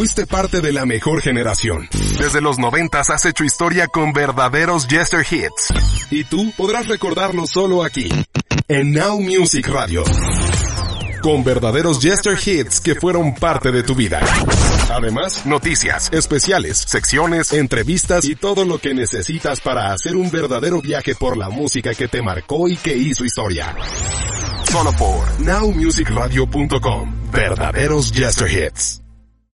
fuiste parte de la mejor generación. Desde los noventas has hecho historia con verdaderos Jester Hits. Y tú podrás recordarlo solo aquí, en Now Music Radio. Con verdaderos Jester Hits que fueron parte de tu vida. Además, noticias, especiales, secciones, entrevistas y todo lo que necesitas para hacer un verdadero viaje por la música que te marcó y que hizo historia. Solo por nowmusicradio.com. Verdaderos Jester Hits.